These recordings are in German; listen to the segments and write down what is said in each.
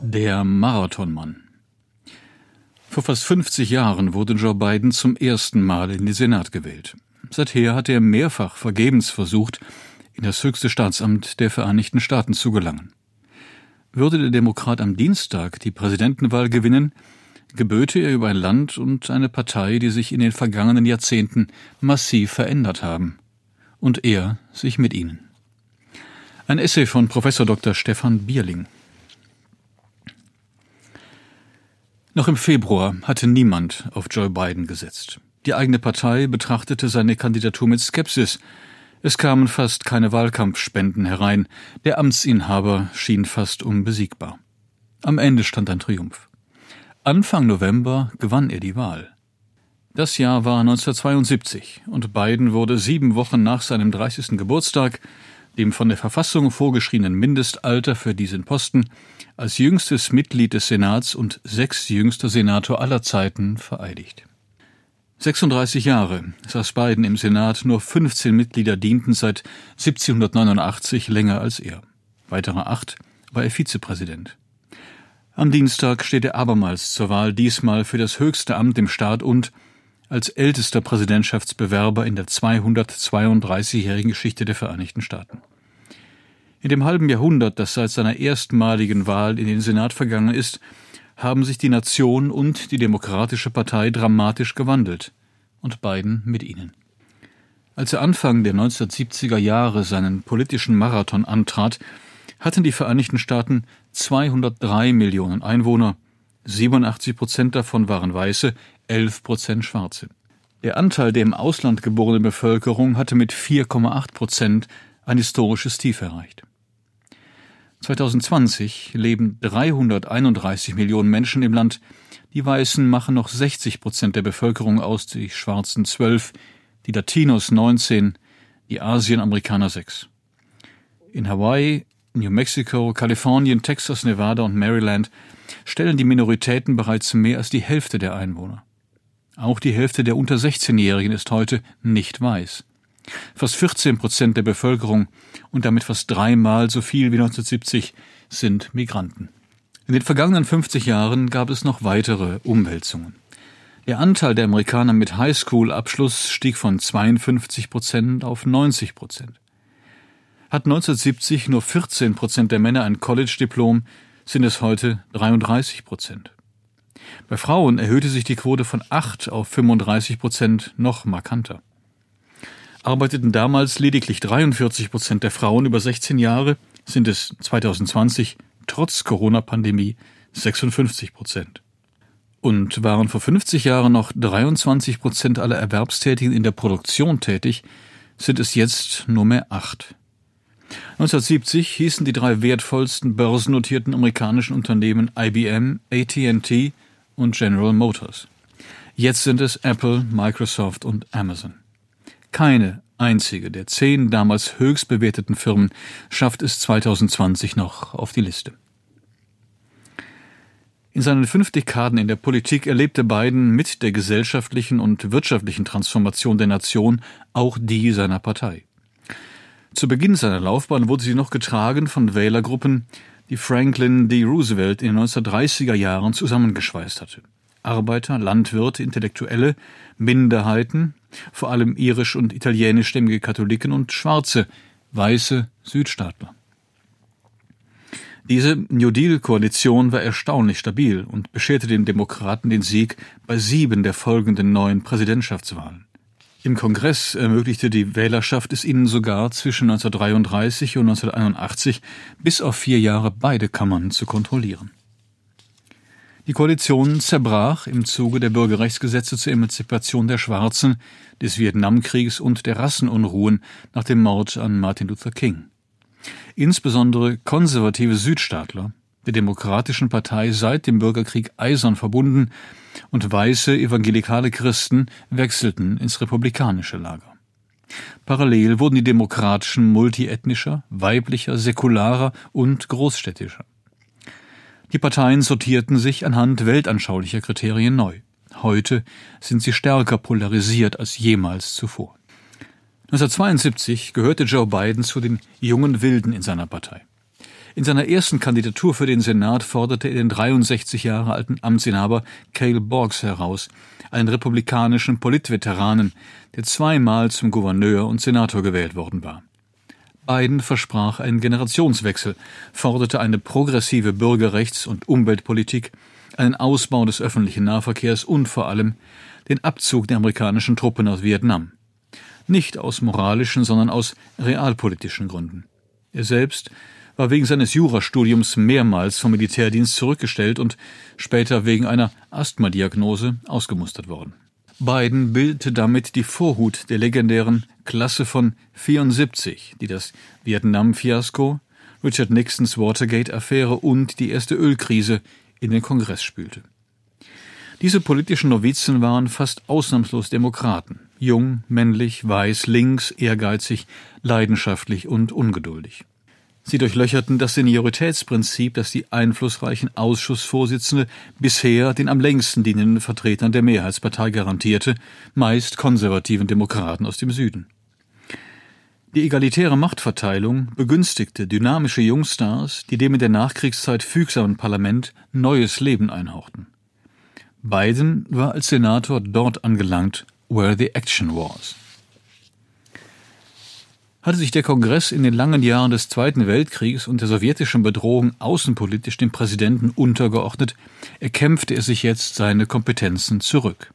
Der Marathonmann. Vor fast 50 Jahren wurde Joe Biden zum ersten Mal in den Senat gewählt. Seither hat er mehrfach vergebens versucht, in das höchste Staatsamt der Vereinigten Staaten zu gelangen. Würde der Demokrat am Dienstag die Präsidentenwahl gewinnen, geböte er über ein Land und eine Partei, die sich in den vergangenen Jahrzehnten massiv verändert haben. Und er sich mit ihnen. Ein Essay von Professor Dr. Stefan Bierling. Noch im Februar hatte niemand auf Joe Biden gesetzt. Die eigene Partei betrachtete seine Kandidatur mit Skepsis. Es kamen fast keine Wahlkampfspenden herein. Der Amtsinhaber schien fast unbesiegbar. Am Ende stand ein Triumph. Anfang November gewann er die Wahl. Das Jahr war 1972 und Biden wurde sieben Wochen nach seinem 30. Geburtstag, dem von der Verfassung vorgeschriebenen Mindestalter für diesen Posten, als jüngstes Mitglied des Senats und sechstjüngster Senator aller Zeiten vereidigt. 36 Jahre saß Biden im Senat, nur 15 Mitglieder dienten seit 1789 länger als er. Weitere acht war er Vizepräsident. Am Dienstag steht er abermals zur Wahl, diesmal für das höchste Amt im Staat und als ältester Präsidentschaftsbewerber in der 232-jährigen Geschichte der Vereinigten Staaten. In dem halben Jahrhundert, das seit seiner erstmaligen Wahl in den Senat vergangen ist, haben sich die Nation und die Demokratische Partei dramatisch gewandelt, und Biden mit ihnen. Als er Anfang der 1970er Jahre seinen politischen Marathon antrat, hatten die Vereinigten Staaten 203 Millionen Einwohner, 87 Prozent davon waren Weiße, 11 Prozent Schwarze. Der Anteil der im Ausland geborenen Bevölkerung hatte mit 4,8 Prozent ein historisches Tief erreicht. 2020 leben 331 Millionen Menschen im Land. Die Weißen machen noch 60 Prozent der Bevölkerung aus, die Schwarzen 12, die Latinos 19, die Asianamerikaner 6. In Hawaii, New Mexico, Kalifornien, Texas, Nevada und Maryland stellen die Minoritäten bereits mehr als die Hälfte der Einwohner. Auch die Hälfte der unter 16-Jährigen ist heute nicht weiß. Fast 14 Prozent der Bevölkerung und damit fast dreimal so viel wie 1970 sind Migranten. In den vergangenen 50 Jahren gab es noch weitere Umwälzungen. Der Anteil der Amerikaner mit Highschool-Abschluss stieg von 52 Prozent auf 90 Prozent. Hat 1970 nur 14 Prozent der Männer ein College-Diplom, sind es heute 33 Prozent. Bei Frauen erhöhte sich die Quote von 8 auf 35 Prozent noch markanter arbeiteten damals lediglich 43 Prozent der Frauen über 16 Jahre, sind es 2020 trotz Corona-Pandemie 56 Prozent. Und waren vor 50 Jahren noch 23 Prozent aller Erwerbstätigen in der Produktion tätig, sind es jetzt nur mehr acht. 1970 hießen die drei wertvollsten börsennotierten amerikanischen Unternehmen IBM, AT&T und General Motors. Jetzt sind es Apple, Microsoft und Amazon. Keine einzige der zehn damals höchst bewerteten Firmen schafft es 2020 noch auf die Liste. In seinen fünf Dekaden in der Politik erlebte Biden mit der gesellschaftlichen und wirtschaftlichen Transformation der Nation auch die seiner Partei. Zu Beginn seiner Laufbahn wurde sie noch getragen von Wählergruppen, die Franklin D. Roosevelt in den 1930er Jahren zusammengeschweißt hatte. Arbeiter, Landwirte, Intellektuelle, Minderheiten, vor allem irisch- und italienischstämmige Katholiken und Schwarze, weiße Südstaatler. Diese New Deal-Koalition war erstaunlich stabil und bescherte den Demokraten den Sieg bei sieben der folgenden neuen Präsidentschaftswahlen. Im Kongress ermöglichte die Wählerschaft es ihnen sogar zwischen 1933 und 1981 bis auf vier Jahre beide Kammern zu kontrollieren. Die Koalition zerbrach im Zuge der Bürgerrechtsgesetze zur Emanzipation der Schwarzen, des Vietnamkriegs und der Rassenunruhen nach dem Mord an Martin Luther King. Insbesondere konservative Südstaatler, der Demokratischen Partei seit dem Bürgerkrieg eisern verbunden, und weiße evangelikale Christen wechselten ins republikanische Lager. Parallel wurden die Demokratischen multiethnischer, weiblicher, säkularer und großstädtischer. Die Parteien sortierten sich anhand weltanschaulicher Kriterien neu. Heute sind sie stärker polarisiert als jemals zuvor. 1972 gehörte Joe Biden zu den jungen Wilden in seiner Partei. In seiner ersten Kandidatur für den Senat forderte er den 63 Jahre alten Amtsinhaber Cale Boggs heraus, einen republikanischen Politveteranen, der zweimal zum Gouverneur und Senator gewählt worden war. Biden versprach einen Generationswechsel, forderte eine progressive Bürgerrechts- und Umweltpolitik, einen Ausbau des öffentlichen Nahverkehrs und vor allem den Abzug der amerikanischen Truppen aus Vietnam. Nicht aus moralischen, sondern aus realpolitischen Gründen. Er selbst war wegen seines Jurastudiums mehrmals vom Militärdienst zurückgestellt und später wegen einer Asthmadiagnose ausgemustert worden. Biden bildete damit die Vorhut der legendären Klasse von 74, die das Vietnam-Fiasko, Richard Nixons Watergate-Affäre und die erste Ölkrise in den Kongress spülte. Diese politischen Novizen waren fast ausnahmslos Demokraten, jung, männlich, weiß, links, ehrgeizig, leidenschaftlich und ungeduldig. Sie durchlöcherten das Senioritätsprinzip, das die einflussreichen Ausschussvorsitzende bisher den am längsten dienenden Vertretern der Mehrheitspartei garantierte, meist konservativen Demokraten aus dem Süden. Die egalitäre Machtverteilung begünstigte dynamische Jungstars, die dem in der Nachkriegszeit fügsamen Parlament neues Leben einhauchten. Biden war als Senator dort angelangt, where the action was hatte sich der Kongress in den langen Jahren des Zweiten Weltkriegs und der sowjetischen Bedrohung außenpolitisch dem Präsidenten untergeordnet, erkämpfte er sich jetzt seine Kompetenzen zurück.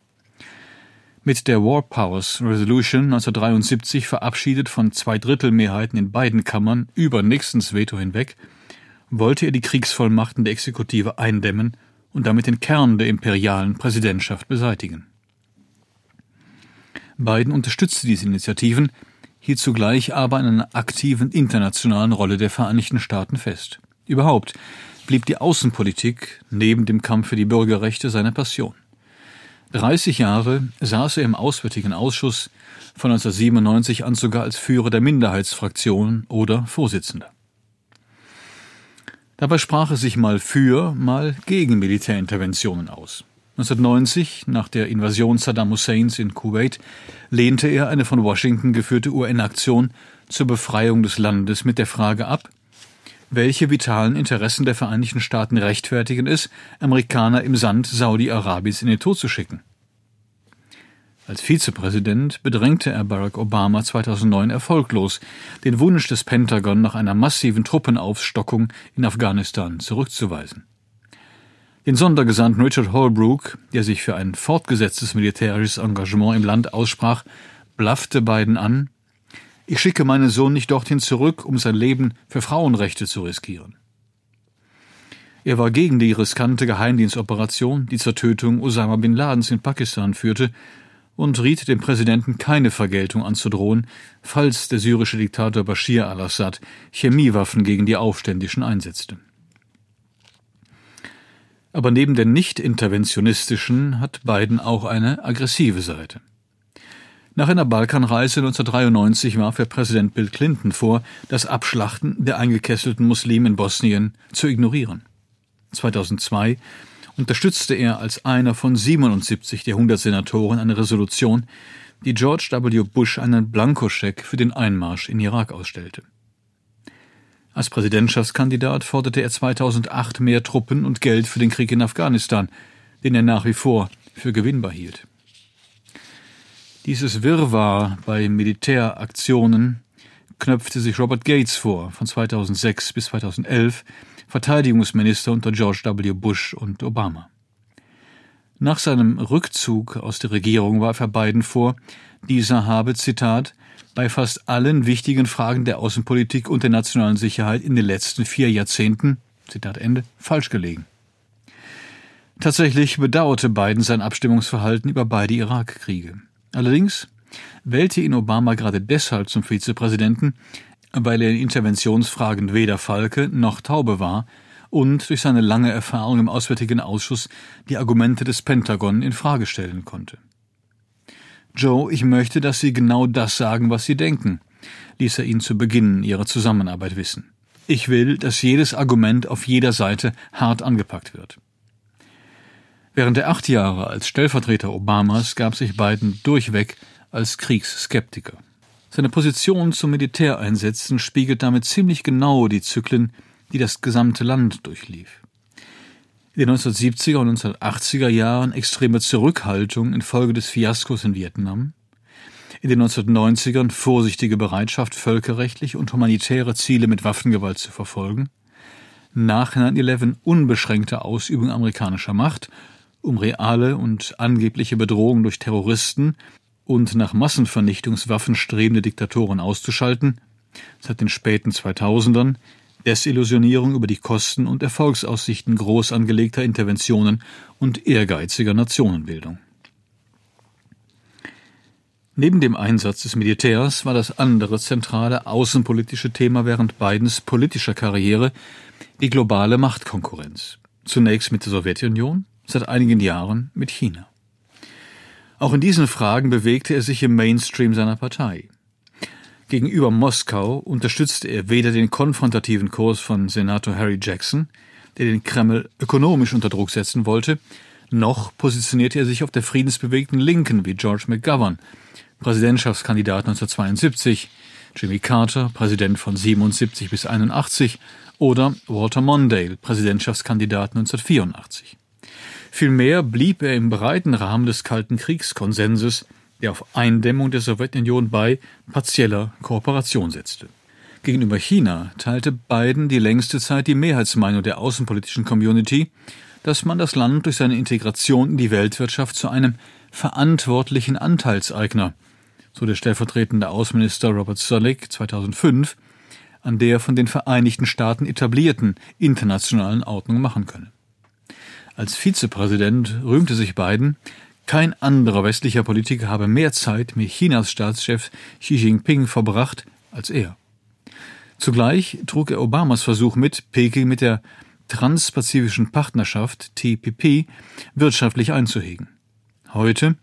Mit der War Powers Resolution 1973 verabschiedet von Zweidrittelmehrheiten in beiden Kammern über Nixons Veto hinweg, wollte er die Kriegsvollmachten der Exekutive eindämmen und damit den Kern der imperialen Präsidentschaft beseitigen. Biden unterstützte diese Initiativen, hielt zugleich aber an einer aktiven internationalen Rolle der Vereinigten Staaten fest. Überhaupt blieb die Außenpolitik neben dem Kampf für die Bürgerrechte seine Passion. 30 Jahre saß er im Auswärtigen Ausschuss, von 1997 an sogar als Führer der Minderheitsfraktion oder Vorsitzender. Dabei sprach er sich mal für, mal gegen Militärinterventionen aus. 1990, nach der Invasion Saddam Husseins in Kuwait, lehnte er eine von Washington geführte UN-Aktion zur Befreiung des Landes mit der Frage ab, welche vitalen Interessen der Vereinigten Staaten rechtfertigen es, Amerikaner im Sand Saudi-Arabiens in den Tod zu schicken. Als Vizepräsident bedrängte er Barack Obama 2009 erfolglos, den Wunsch des Pentagon nach einer massiven Truppenaufstockung in Afghanistan zurückzuweisen. Den Sondergesandten Richard Holbrooke, der sich für ein fortgesetztes militärisches Engagement im Land aussprach, blaffte Biden an, ich schicke meinen Sohn nicht dorthin zurück, um sein Leben für Frauenrechte zu riskieren. Er war gegen die riskante Geheimdienstoperation, die zur Tötung Osama bin Ladens in Pakistan führte, und riet dem Präsidenten keine Vergeltung anzudrohen, falls der syrische Diktator Bashir al-Assad Chemiewaffen gegen die Aufständischen einsetzte. Aber neben der nicht-interventionistischen hat Biden auch eine aggressive Seite. Nach einer Balkanreise 1993 warf er Präsident Bill Clinton vor, das Abschlachten der eingekesselten Muslime in Bosnien zu ignorieren. 2002 unterstützte er als einer von 77 der 100 Senatoren eine Resolution, die George W. Bush einen Blankoscheck für den Einmarsch in Irak ausstellte. Als Präsidentschaftskandidat forderte er 2008 mehr Truppen und Geld für den Krieg in Afghanistan, den er nach wie vor für gewinnbar hielt. Dieses Wirrwarr bei Militäraktionen knöpfte sich Robert Gates vor, von 2006 bis 2011 Verteidigungsminister unter George W. Bush und Obama. Nach seinem Rückzug aus der Regierung warf er Biden vor, dieser habe, Zitat, bei fast allen wichtigen Fragen der Außenpolitik und der nationalen Sicherheit in den letzten vier Jahrzehnten, Zitat Ende, falsch gelegen. Tatsächlich bedauerte Biden sein Abstimmungsverhalten über beide Irakkriege. Allerdings wählte ihn Obama gerade deshalb zum Vizepräsidenten, weil er in Interventionsfragen weder Falke noch Taube war und durch seine lange Erfahrung im Auswärtigen Ausschuss die Argumente des Pentagon in Frage stellen konnte. Joe, ich möchte, dass Sie genau das sagen, was Sie denken, ließ er ihn zu Beginn ihrer Zusammenarbeit wissen. Ich will, dass jedes Argument auf jeder Seite hart angepackt wird. Während der acht Jahre als Stellvertreter Obamas gab sich Biden durchweg als Kriegsskeptiker. Seine Position zu Militäreinsätzen spiegelt damit ziemlich genau die Zyklen, die das gesamte Land durchlief. In den 1970er und 1980er Jahren extreme Zurückhaltung infolge des Fiaskos in Vietnam, in den 1990ern vorsichtige Bereitschaft, völkerrechtliche und humanitäre Ziele mit Waffengewalt zu verfolgen, nach 9-11 unbeschränkte Ausübung amerikanischer Macht, um reale und angebliche Bedrohungen durch Terroristen und nach Massenvernichtungswaffen strebende Diktatoren auszuschalten, seit den späten 2000ern Desillusionierung über die Kosten und Erfolgsaussichten groß angelegter Interventionen und ehrgeiziger Nationenbildung. Neben dem Einsatz des Militärs war das andere zentrale außenpolitische Thema während Bidens politischer Karriere die globale Machtkonkurrenz. Zunächst mit der Sowjetunion, seit einigen Jahren mit China. Auch in diesen Fragen bewegte er sich im Mainstream seiner Partei. Gegenüber Moskau unterstützte er weder den konfrontativen Kurs von Senator Harry Jackson, der den Kreml ökonomisch unter Druck setzen wollte, noch positionierte er sich auf der friedensbewegten Linken wie George McGovern, Präsidentschaftskandidat 1972, Jimmy Carter, Präsident von 77 bis 81 oder Walter Mondale, Präsidentschaftskandidat 1984. Vielmehr blieb er im breiten Rahmen des Kalten Kriegskonsenses, der auf Eindämmung der Sowjetunion bei partieller Kooperation setzte. Gegenüber China teilte Biden die längste Zeit die Mehrheitsmeinung der außenpolitischen Community, dass man das Land durch seine Integration in die Weltwirtschaft zu einem verantwortlichen Anteilseigner, so der stellvertretende Außenminister Robert Zoellick 2005, an der von den Vereinigten Staaten etablierten internationalen Ordnung machen könne. Als Vizepräsident rühmte sich Biden, kein anderer westlicher Politiker habe mehr Zeit mit Chinas Staatschef Xi Jinping verbracht als er. Zugleich trug er Obamas Versuch mit, Peking mit der Transpazifischen Partnerschaft TPP wirtschaftlich einzuhegen. Heute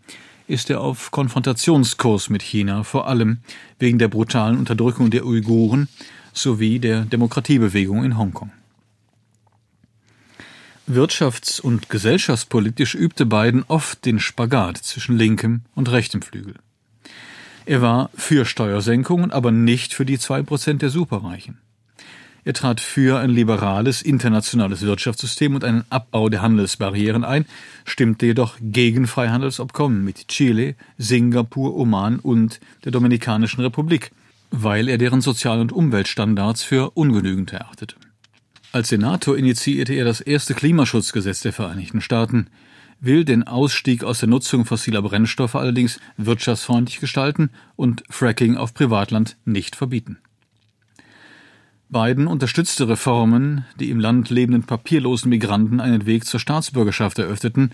ist er auf Konfrontationskurs mit China, vor allem wegen der brutalen Unterdrückung der Uiguren sowie der Demokratiebewegung in Hongkong. Wirtschafts- und gesellschaftspolitisch übte Biden oft den Spagat zwischen linkem und rechtem Flügel. Er war für Steuersenkungen, aber nicht für die zwei Prozent der Superreichen. Er trat für ein liberales internationales Wirtschaftssystem und einen Abbau der Handelsbarrieren ein, stimmte jedoch gegen Freihandelsabkommen mit Chile, Singapur, Oman und der Dominikanischen Republik, weil er deren Sozial- und Umweltstandards für ungenügend erachtete. Als Senator initiierte er das erste Klimaschutzgesetz der Vereinigten Staaten, will den Ausstieg aus der Nutzung fossiler Brennstoffe allerdings wirtschaftsfreundlich gestalten und Fracking auf Privatland nicht verbieten. Biden unterstützte Reformen, die im Land lebenden papierlosen Migranten einen Weg zur Staatsbürgerschaft eröffneten,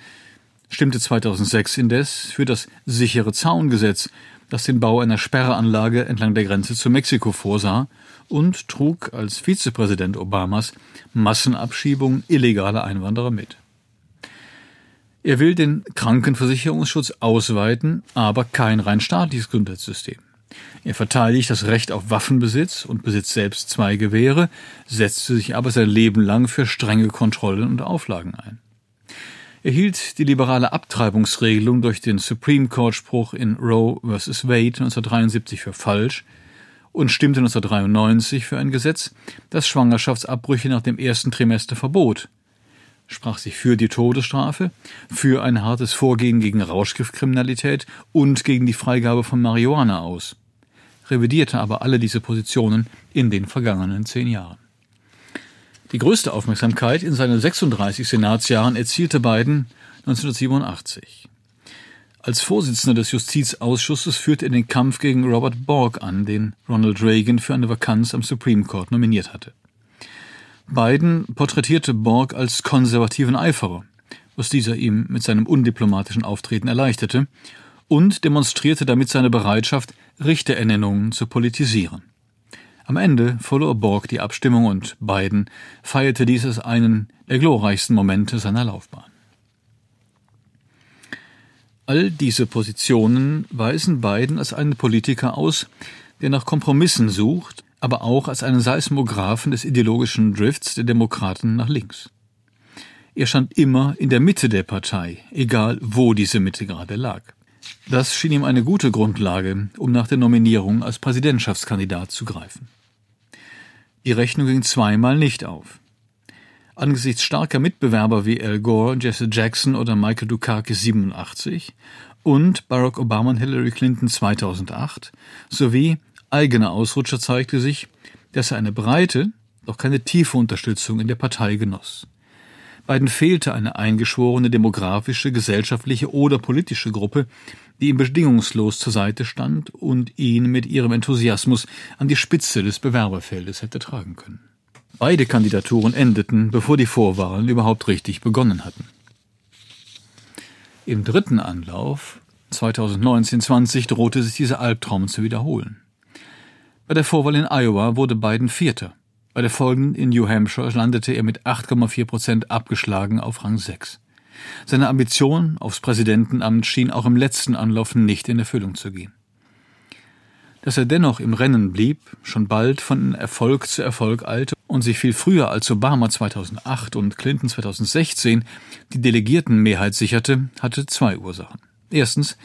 stimmte 2006 indes für das sichere Zaungesetz, das den Bau einer Sperranlage entlang der Grenze zu Mexiko vorsah und trug als Vizepräsident Obamas Massenabschiebung illegaler Einwanderer mit. Er will den Krankenversicherungsschutz ausweiten, aber kein rein staatliches Gesundheitssystem. Er verteidigt das Recht auf Waffenbesitz und besitzt selbst zwei Gewehre, setzte sich aber sein Leben lang für strenge Kontrollen und Auflagen ein. Er hielt die liberale Abtreibungsregelung durch den Supreme Court Spruch in Roe vs. Wade 1973 für falsch und stimmte 1993 für ein Gesetz, das Schwangerschaftsabbrüche nach dem ersten Trimester verbot, sprach sich für die Todesstrafe, für ein hartes Vorgehen gegen Rauschgiftkriminalität und gegen die Freigabe von Marihuana aus revidierte aber alle diese Positionen in den vergangenen zehn Jahren. Die größte Aufmerksamkeit in seinen 36 Senatsjahren erzielte Biden 1987. Als Vorsitzender des Justizausschusses führte er den Kampf gegen Robert Borg an, den Ronald Reagan für eine Vakanz am Supreme Court nominiert hatte. Biden porträtierte Borg als konservativen Eiferer, was dieser ihm mit seinem undiplomatischen Auftreten erleichterte, und demonstrierte damit seine Bereitschaft, Richterernennungen zu politisieren. Am Ende verlor Borg die Abstimmung und Biden feierte dies als einen der glorreichsten Momente seiner Laufbahn. All diese Positionen weisen Biden als einen Politiker aus, der nach Kompromissen sucht, aber auch als einen Seismographen des ideologischen Drifts der Demokraten nach links. Er stand immer in der Mitte der Partei, egal wo diese Mitte gerade lag. Das schien ihm eine gute Grundlage, um nach der Nominierung als Präsidentschaftskandidat zu greifen. Die Rechnung ging zweimal nicht auf. Angesichts starker Mitbewerber wie Al Gore, Jesse Jackson oder Michael Dukakis 87 und Barack Obama und Hillary Clinton 2008 sowie eigener Ausrutscher zeigte sich, dass er eine breite, doch keine tiefe Unterstützung in der Partei genoss. Beiden fehlte eine eingeschworene demografische, gesellschaftliche oder politische Gruppe, die ihm bedingungslos zur Seite stand und ihn mit ihrem Enthusiasmus an die Spitze des Bewerberfeldes hätte tragen können. Beide Kandidaturen endeten, bevor die Vorwahlen überhaupt richtig begonnen hatten. Im dritten Anlauf 2019-20 drohte sich dieser Albtraum zu wiederholen. Bei der Vorwahl in Iowa wurde Biden Vierter. Bei der folgenden in New Hampshire landete er mit 8,4 Prozent abgeschlagen auf Rang 6. Seine Ambition aufs Präsidentenamt schien auch im letzten Anlauf nicht in Erfüllung zu gehen. Dass er dennoch im Rennen blieb, schon bald von Erfolg zu Erfolg eilte und sich viel früher als Obama 2008 und Clinton 2016 die Delegiertenmehrheit sicherte, hatte zwei Ursachen. Erstens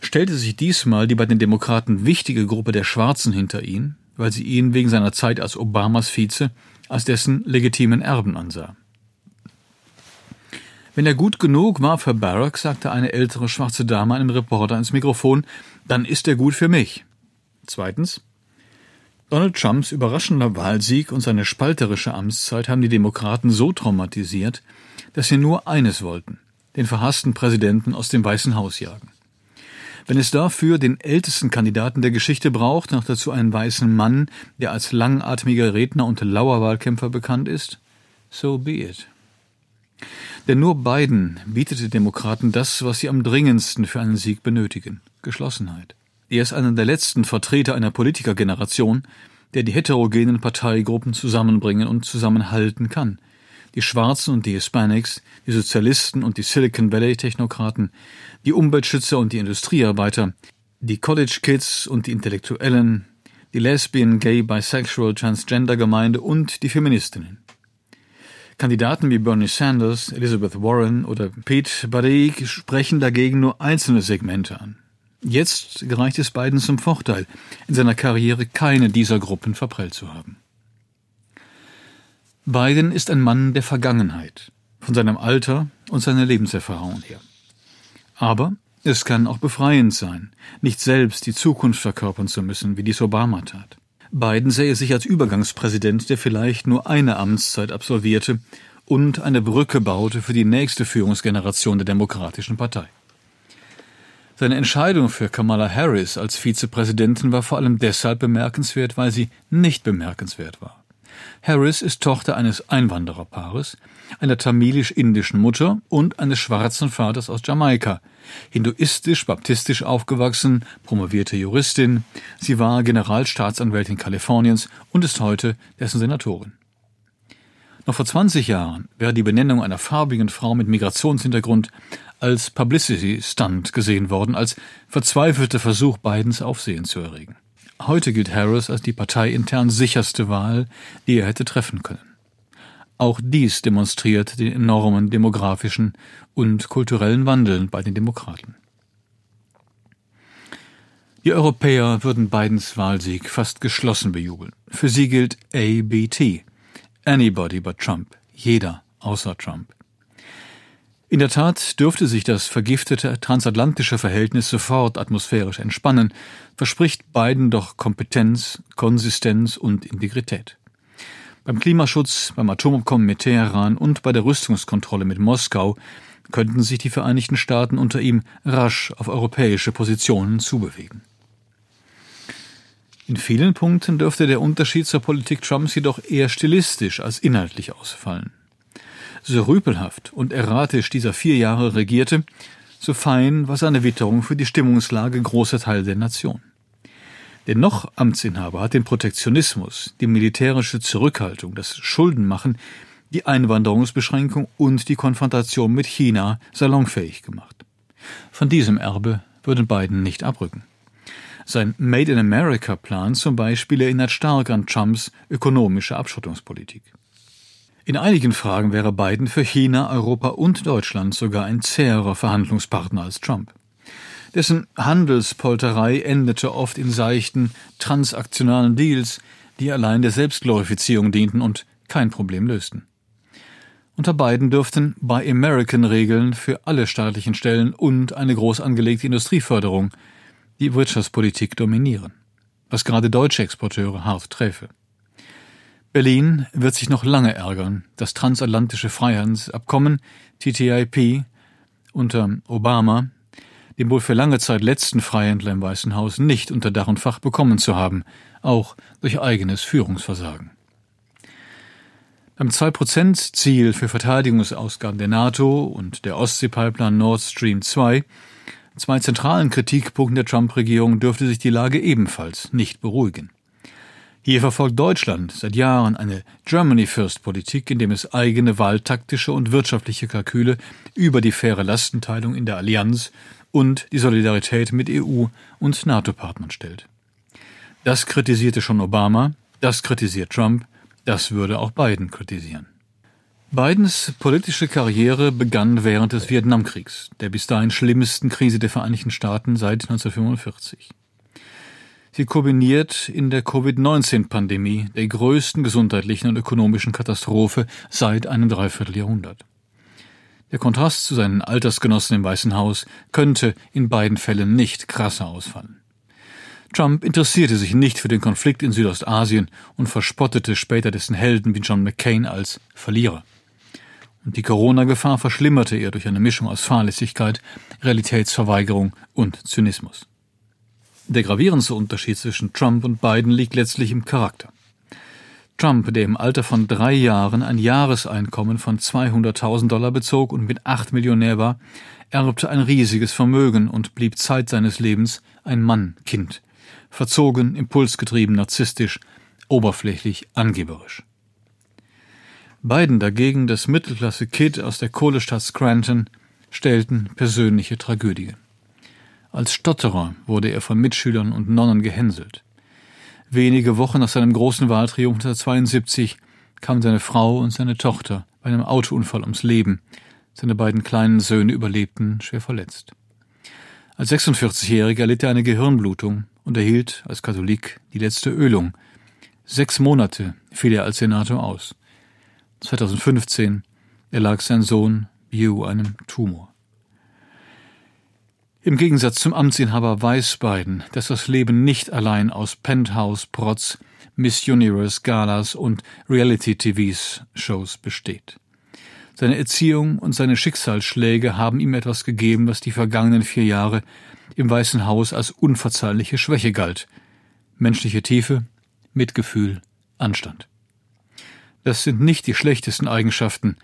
stellte sich diesmal die bei den Demokraten wichtige Gruppe der Schwarzen hinter ihn, weil sie ihn wegen seiner Zeit als Obamas Vize als dessen legitimen Erben ansah. Wenn er gut genug war für Barack, sagte eine ältere schwarze Dame einem Reporter ins Mikrofon, dann ist er gut für mich. Zweitens. Donald Trumps überraschender Wahlsieg und seine spalterische Amtszeit haben die Demokraten so traumatisiert, dass sie nur eines wollten, den verhassten Präsidenten aus dem Weißen Haus jagen. Wenn es dafür den ältesten Kandidaten der Geschichte braucht, noch dazu einen weißen Mann, der als langatmiger Redner und Lauerwahlkämpfer bekannt ist, so be it. Denn nur Biden bietet den Demokraten das, was sie am dringendsten für einen Sieg benötigen Geschlossenheit. Er ist einer der letzten Vertreter einer Politikergeneration, der die heterogenen Parteigruppen zusammenbringen und zusammenhalten kann. Die Schwarzen und die Hispanics, die Sozialisten und die Silicon Valley Technokraten, die Umweltschützer und die Industriearbeiter, die College Kids und die Intellektuellen, die Lesbian, Gay, Bisexual, Transgender Gemeinde und die Feministinnen. Kandidaten wie Bernie Sanders, Elizabeth Warren oder Pete Buttigieg sprechen dagegen nur einzelne Segmente an. Jetzt gereicht es Biden zum Vorteil, in seiner Karriere keine dieser Gruppen verprellt zu haben. Biden ist ein Mann der Vergangenheit, von seinem Alter und seiner Lebenserfahrung her. Aber es kann auch befreiend sein, nicht selbst die Zukunft verkörpern zu müssen, wie dies Obama tat. Biden sähe sich als Übergangspräsident, der vielleicht nur eine Amtszeit absolvierte und eine Brücke baute für die nächste Führungsgeneration der Demokratischen Partei. Seine Entscheidung für Kamala Harris als Vizepräsidentin war vor allem deshalb bemerkenswert, weil sie nicht bemerkenswert war. Harris ist Tochter eines Einwandererpaares, einer tamilisch-indischen Mutter und eines schwarzen Vaters aus Jamaika. Hinduistisch-baptistisch aufgewachsen, promovierte Juristin. Sie war Generalstaatsanwältin Kaliforniens und ist heute dessen Senatorin. Noch vor 20 Jahren wäre die Benennung einer farbigen Frau mit Migrationshintergrund als Publicity Stunt gesehen worden, als verzweifelter Versuch, Bidens Aufsehen zu erregen. Heute gilt Harris als die parteiintern sicherste Wahl, die er hätte treffen können. Auch dies demonstriert den enormen demografischen und kulturellen Wandel bei den Demokraten. Die Europäer würden Bidens Wahlsieg fast geschlossen bejubeln. Für sie gilt ABT. Anybody but Trump. Jeder außer Trump. In der Tat dürfte sich das vergiftete transatlantische Verhältnis sofort atmosphärisch entspannen, verspricht Biden doch Kompetenz, Konsistenz und Integrität. Beim Klimaschutz, beim Atomabkommen mit Teheran und bei der Rüstungskontrolle mit Moskau könnten sich die Vereinigten Staaten unter ihm rasch auf europäische Positionen zubewegen. In vielen Punkten dürfte der Unterschied zur Politik Trumps jedoch eher stilistisch als inhaltlich ausfallen. So rüpelhaft und erratisch dieser vier Jahre regierte, so fein war seine Witterung für die Stimmungslage großer Teile der Nation. Der noch Amtsinhaber hat den Protektionismus, die militärische Zurückhaltung, das Schuldenmachen, die Einwanderungsbeschränkung und die Konfrontation mit China salonfähig gemacht. Von diesem Erbe würden Biden nicht abrücken. Sein Made in America Plan zum Beispiel erinnert stark an Trumps ökonomische Abschottungspolitik. In einigen Fragen wäre Biden für China, Europa und Deutschland sogar ein zäherer Verhandlungspartner als Trump. Dessen Handelspolterei endete oft in seichten, transaktionalen Deals, die allein der Selbstglorifizierung dienten und kein Problem lösten. Unter beiden dürften Buy American Regeln für alle staatlichen Stellen und eine groß angelegte Industrieförderung die Wirtschaftspolitik dominieren, was gerade deutsche Exporteure hart träfe. Berlin wird sich noch lange ärgern, das transatlantische Freihandelsabkommen TTIP unter Obama, dem wohl für lange Zeit letzten Freihändler im Weißen Haus, nicht unter Dach und Fach bekommen zu haben, auch durch eigenes Führungsversagen. Beim 2%-Ziel für Verteidigungsausgaben der NATO und der Ostseepipeline Nord Stream 2, zwei zentralen Kritikpunkten der Trump-Regierung, dürfte sich die Lage ebenfalls nicht beruhigen. Hier verfolgt Deutschland seit Jahren eine Germany First Politik, indem es eigene wahltaktische und wirtschaftliche Kalküle über die faire Lastenteilung in der Allianz und die Solidarität mit EU und NATO-Partnern stellt. Das kritisierte schon Obama, das kritisiert Trump, das würde auch Biden kritisieren. Bidens politische Karriere begann während des Vietnamkriegs, der bis dahin schlimmsten Krise der Vereinigten Staaten seit 1945. Sie kombiniert in der Covid-19-Pandemie, der größten gesundheitlichen und ökonomischen Katastrophe seit einem Dreivierteljahrhundert. Der Kontrast zu seinen Altersgenossen im Weißen Haus könnte in beiden Fällen nicht krasser ausfallen. Trump interessierte sich nicht für den Konflikt in Südostasien und verspottete später dessen Helden wie John McCain als Verlierer. Und die Corona-Gefahr verschlimmerte er durch eine Mischung aus Fahrlässigkeit, Realitätsverweigerung und Zynismus. Der gravierendste Unterschied zwischen Trump und Biden liegt letztlich im Charakter. Trump, der im Alter von drei Jahren ein Jahreseinkommen von 200.000 Dollar bezog und mit acht Millionär war, erbte ein riesiges Vermögen und blieb Zeit seines Lebens ein Mann-Kind. Verzogen, impulsgetrieben, narzisstisch, oberflächlich, angeberisch. Biden dagegen, das Mittelklasse-Kid aus der Kohlestadt Scranton, stellten persönliche Tragödie. Als Stotterer wurde er von Mitschülern und Nonnen gehänselt. Wenige Wochen nach seinem großen Wahltriumph 1972 kamen seine Frau und seine Tochter bei einem Autounfall ums Leben. Seine beiden kleinen Söhne überlebten schwer verletzt. Als 46-Jähriger erlitt er eine Gehirnblutung und erhielt als Katholik die letzte Ölung. Sechs Monate fiel er als Senator aus. 2015 erlag sein Sohn Hugh einem Tumor. Im Gegensatz zum Amtsinhaber weiß Biden, dass das Leben nicht allein aus Penthouse-Protz, Miss Universe Galas und Reality-TVs-Shows besteht. Seine Erziehung und seine Schicksalsschläge haben ihm etwas gegeben, was die vergangenen vier Jahre im Weißen Haus als unverzeihliche Schwäche galt. Menschliche Tiefe, Mitgefühl, Anstand. Das sind nicht die schlechtesten Eigenschaften,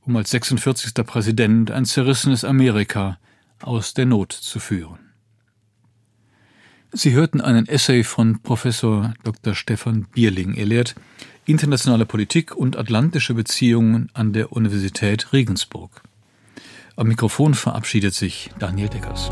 um als 46. Präsident ein zerrissenes Amerika aus der Not zu führen. Sie hörten einen Essay von Professor Dr. Stefan Bierling. Er lehrt internationale Politik und atlantische Beziehungen an der Universität Regensburg. Am Mikrofon verabschiedet sich Daniel Deckers.